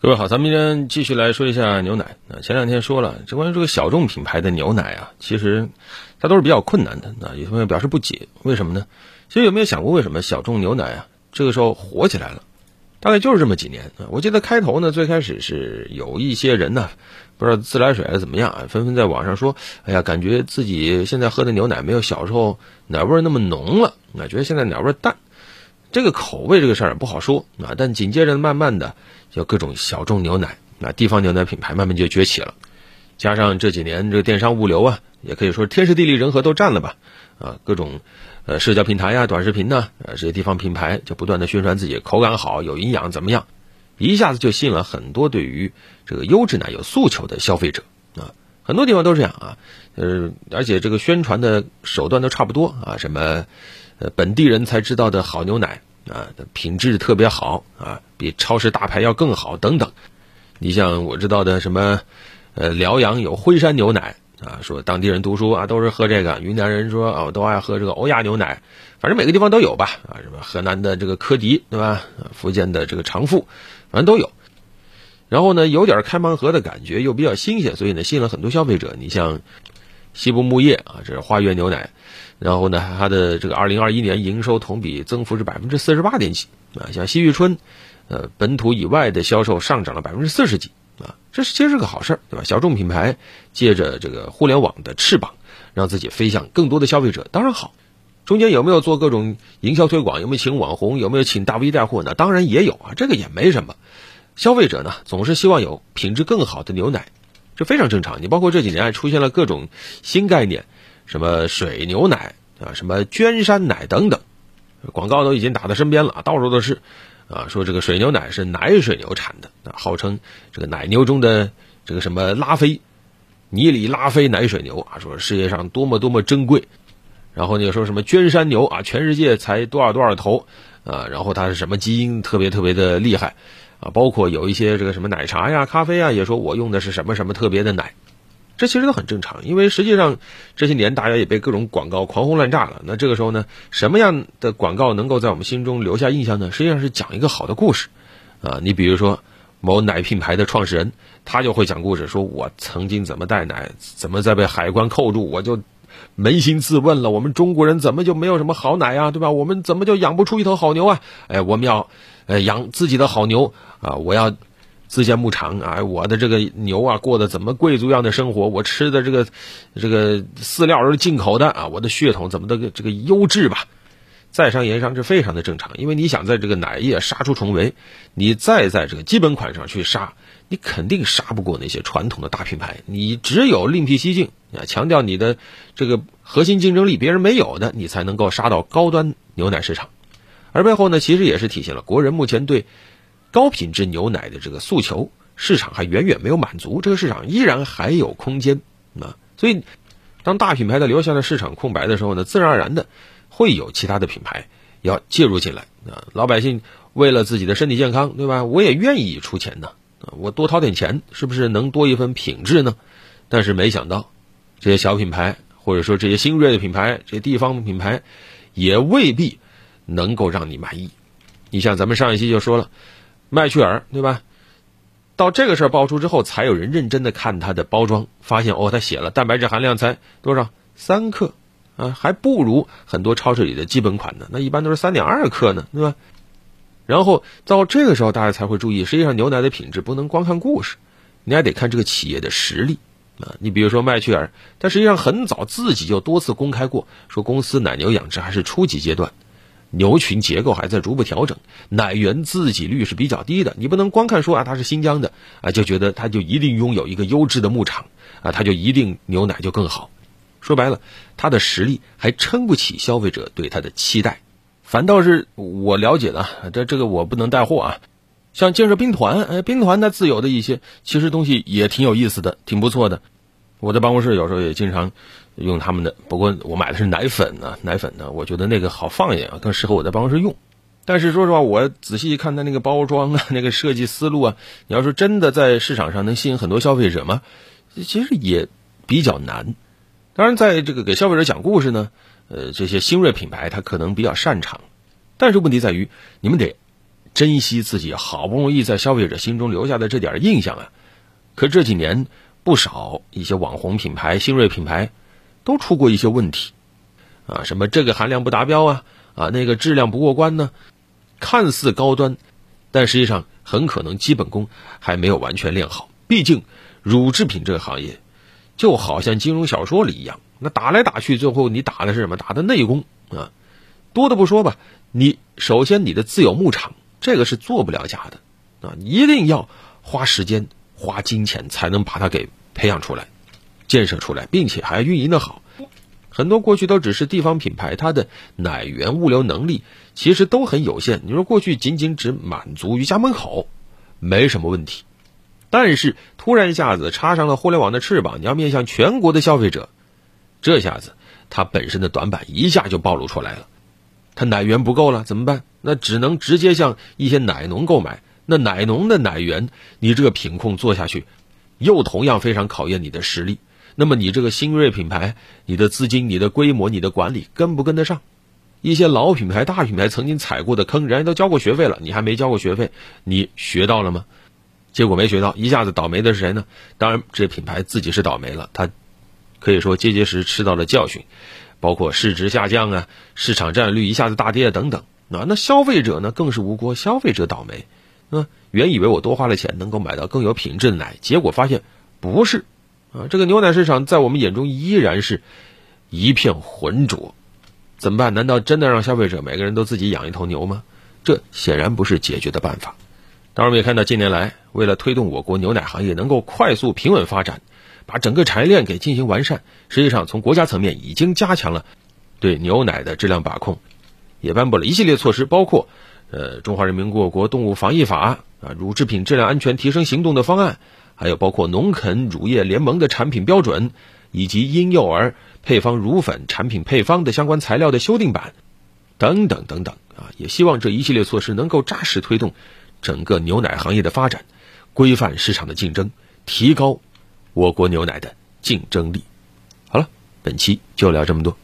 各位好，咱们今天继续来说一下牛奶。那前两天说了，这关于这个小众品牌的牛奶啊，其实它都是比较困难的。那有朋友表示不解，为什么呢？其实有没有想过，为什么小众牛奶啊这个时候火起来了？大概就是这么几年啊。我记得开头呢，最开始是有一些人呢，不知道自来水还是怎么样啊，纷纷在网上说：“哎呀，感觉自己现在喝的牛奶没有小时候奶味那么浓了，啊，觉得现在奶味淡。”这个口味这个事儿不好说啊。但紧接着慢慢的。就各种小众牛奶，那地方牛奶品牌慢慢就崛起了，加上这几年这个电商物流啊，也可以说天时地利人和都占了吧，啊，各种呃社交平台呀、短视频呢，呃这些地方品牌就不断的宣传自己口感好、有营养怎么样，一下子就吸引了很多对于这个优质奶有诉求的消费者啊，很多地方都这样啊，呃，而且这个宣传的手段都差不多啊，什么呃本地人才知道的好牛奶。啊，品质特别好啊，比超市大牌要更好等等。你像我知道的什么，呃，辽阳有辉山牛奶啊，说当地人读书啊都是喝这个；云南人说啊，我都爱喝这个欧亚牛奶。反正每个地方都有吧，啊，什么河南的这个科迪对吧？福建的这个长富，反正都有。然后呢，有点开盲盒的感觉，又比较新鲜，所以呢，吸引了很多消费者。你像西部牧业啊，这是花园牛奶。然后呢，它的这个二零二一年营收同比增幅是百分之四十八点几啊，像西域春，呃，本土以外的销售上涨了百分之四十几啊，这是其实是个好事儿，对吧？小众品牌借着这个互联网的翅膀，让自己飞向更多的消费者，当然好。中间有没有做各种营销推广？有没有请网红？有没有请大 V 带货呢？当然也有啊，这个也没什么。消费者呢，总是希望有品质更好的牛奶，这非常正常。你包括这几年还出现了各种新概念。什么水牛奶啊，什么娟山奶等等，广告都已经打在身边了，到处都是，啊，说这个水牛奶是奶水牛产的，号称这个奶牛中的这个什么拉菲，尼里拉菲奶水牛啊，说世界上多么多么珍贵，然后呢说什么娟山牛啊，全世界才多少多少头，啊，然后它是什么基因特别特别的厉害，啊，包括有一些这个什么奶茶呀、咖啡啊，也说我用的是什么什么特别的奶。这其实都很正常，因为实际上这些年大家也被各种广告狂轰滥炸了。那这个时候呢，什么样的广告能够在我们心中留下印象呢？实际上是讲一个好的故事，啊，你比如说某奶品牌的创始人，他就会讲故事，说我曾经怎么带奶，怎么在被海关扣住，我就扪心自问了，我们中国人怎么就没有什么好奶呀，对吧？我们怎么就养不出一头好牛啊？哎，我们要呃养自己的好牛啊，我要。自建牧场啊，我的这个牛啊，过得怎么贵族样的生活？我吃的这个这个饲料都是进口的啊，我的血统怎么的这个优质吧？在商言商，这非常的正常。因为你想在这个奶业杀出重围，你再在这个基本款上去杀，你肯定杀不过那些传统的大品牌。你只有另辟蹊径啊，强调你的这个核心竞争力，别人没有的，你才能够杀到高端牛奶市场。而背后呢，其实也是体现了国人目前对。高品质牛奶的这个诉求，市场还远远没有满足，这个市场依然还有空间啊！所以，当大品牌的留下了市场空白的时候呢，自然而然的会有其他的品牌要介入进来啊！老百姓为了自己的身体健康，对吧？我也愿意出钱呢啊！我多掏点钱，是不是能多一份品质呢？但是没想到，这些小品牌或者说这些新锐的品牌，这些地方品牌，也未必能够让你满意。你像咱们上一期就说了。麦趣尔对吧？到这个事儿爆出之后，才有人认真的看它的包装，发现哦，它写了蛋白质含量才多少三克啊，还不如很多超市里的基本款呢。那一般都是三点二克呢，对吧？然后到这个时候，大家才会注意，实际上牛奶的品质不能光看故事，你还得看这个企业的实力啊。你比如说麦趣尔，它实际上很早自己就多次公开过，说公司奶牛养殖还是初级阶段。牛群结构还在逐步调整，奶源自给率是比较低的。你不能光看说啊，它是新疆的啊，就觉得它就一定拥有一个优质的牧场啊，它就一定牛奶就更好。说白了，它的实力还撑不起消费者对它的期待。反倒是我了解的，这这个我不能带货啊。像建设兵团，哎，兵团它自有的一些其实东西也挺有意思的，挺不错的。我在办公室有时候也经常用他们的，不过我买的是奶粉呢，奶粉呢，我觉得那个好放一点啊，更适合我在办公室用。但是说实话，我仔细一看它那个包装啊，那个设计思路啊，你要说真的在市场上能吸引很多消费者吗？其实也比较难。当然，在这个给消费者讲故事呢，呃，这些新锐品牌它可能比较擅长，但是问题在于你们得珍惜自己好不容易在消费者心中留下的这点印象啊。可这几年，不少一些网红品牌、新锐品牌都出过一些问题啊，什么这个含量不达标啊，啊那个质量不过关呢？看似高端，但实际上很可能基本功还没有完全练好。毕竟，乳制品这个行业就好像金融小说里一样，那打来打去，最后你打的是什么？打的内功啊！多的不说吧，你首先你的自有牧场，这个是做不了假的啊，一定要花时间。花金钱才能把它给培养出来、建设出来，并且还运营的好。很多过去都只是地方品牌，它的奶源物流能力其实都很有限。你说过去仅仅只满足于家门口，没什么问题。但是突然一下子插上了互联网的翅膀，你要面向全国的消费者，这下子它本身的短板一下就暴露出来了。它奶源不够了怎么办？那只能直接向一些奶农购买。那奶农的奶源，你这个品控做下去，又同样非常考验你的实力。那么你这个新锐品牌，你的资金、你的规模、你的管理跟不跟得上？一些老品牌、大品牌曾经踩过的坑，人家都交过学费了，你还没交过学费，你学到了吗？结果没学到，一下子倒霉的是谁呢？当然，这品牌自己是倒霉了，他可以说结结实吃到了教训，包括市值下降啊，市场占有率一下子大跌等等。那那消费者呢，更是无辜，消费者倒霉。那，原以为我多花了钱能够买到更有品质的奶，结果发现不是，啊，这个牛奶市场在我们眼中依然是一片浑浊，怎么办？难道真的让消费者每个人都自己养一头牛吗？这显然不是解决的办法。当然，我们也看到近年来，为了推动我国牛奶行业能够快速平稳发展，把整个产业链给进行完善，实际上从国家层面已经加强了对牛奶的质量把控，也颁布了一系列措施，包括。呃，《中华人民共和国动物防疫法》啊，乳制品质量安全提升行动的方案，还有包括农垦乳业联盟的产品标准，以及婴幼儿配方乳粉产品配方的相关材料的修订版，等等等等啊，也希望这一系列措施能够扎实推动整个牛奶行业的发展，规范市场的竞争，提高我国牛奶的竞争力。好了，本期就聊这么多。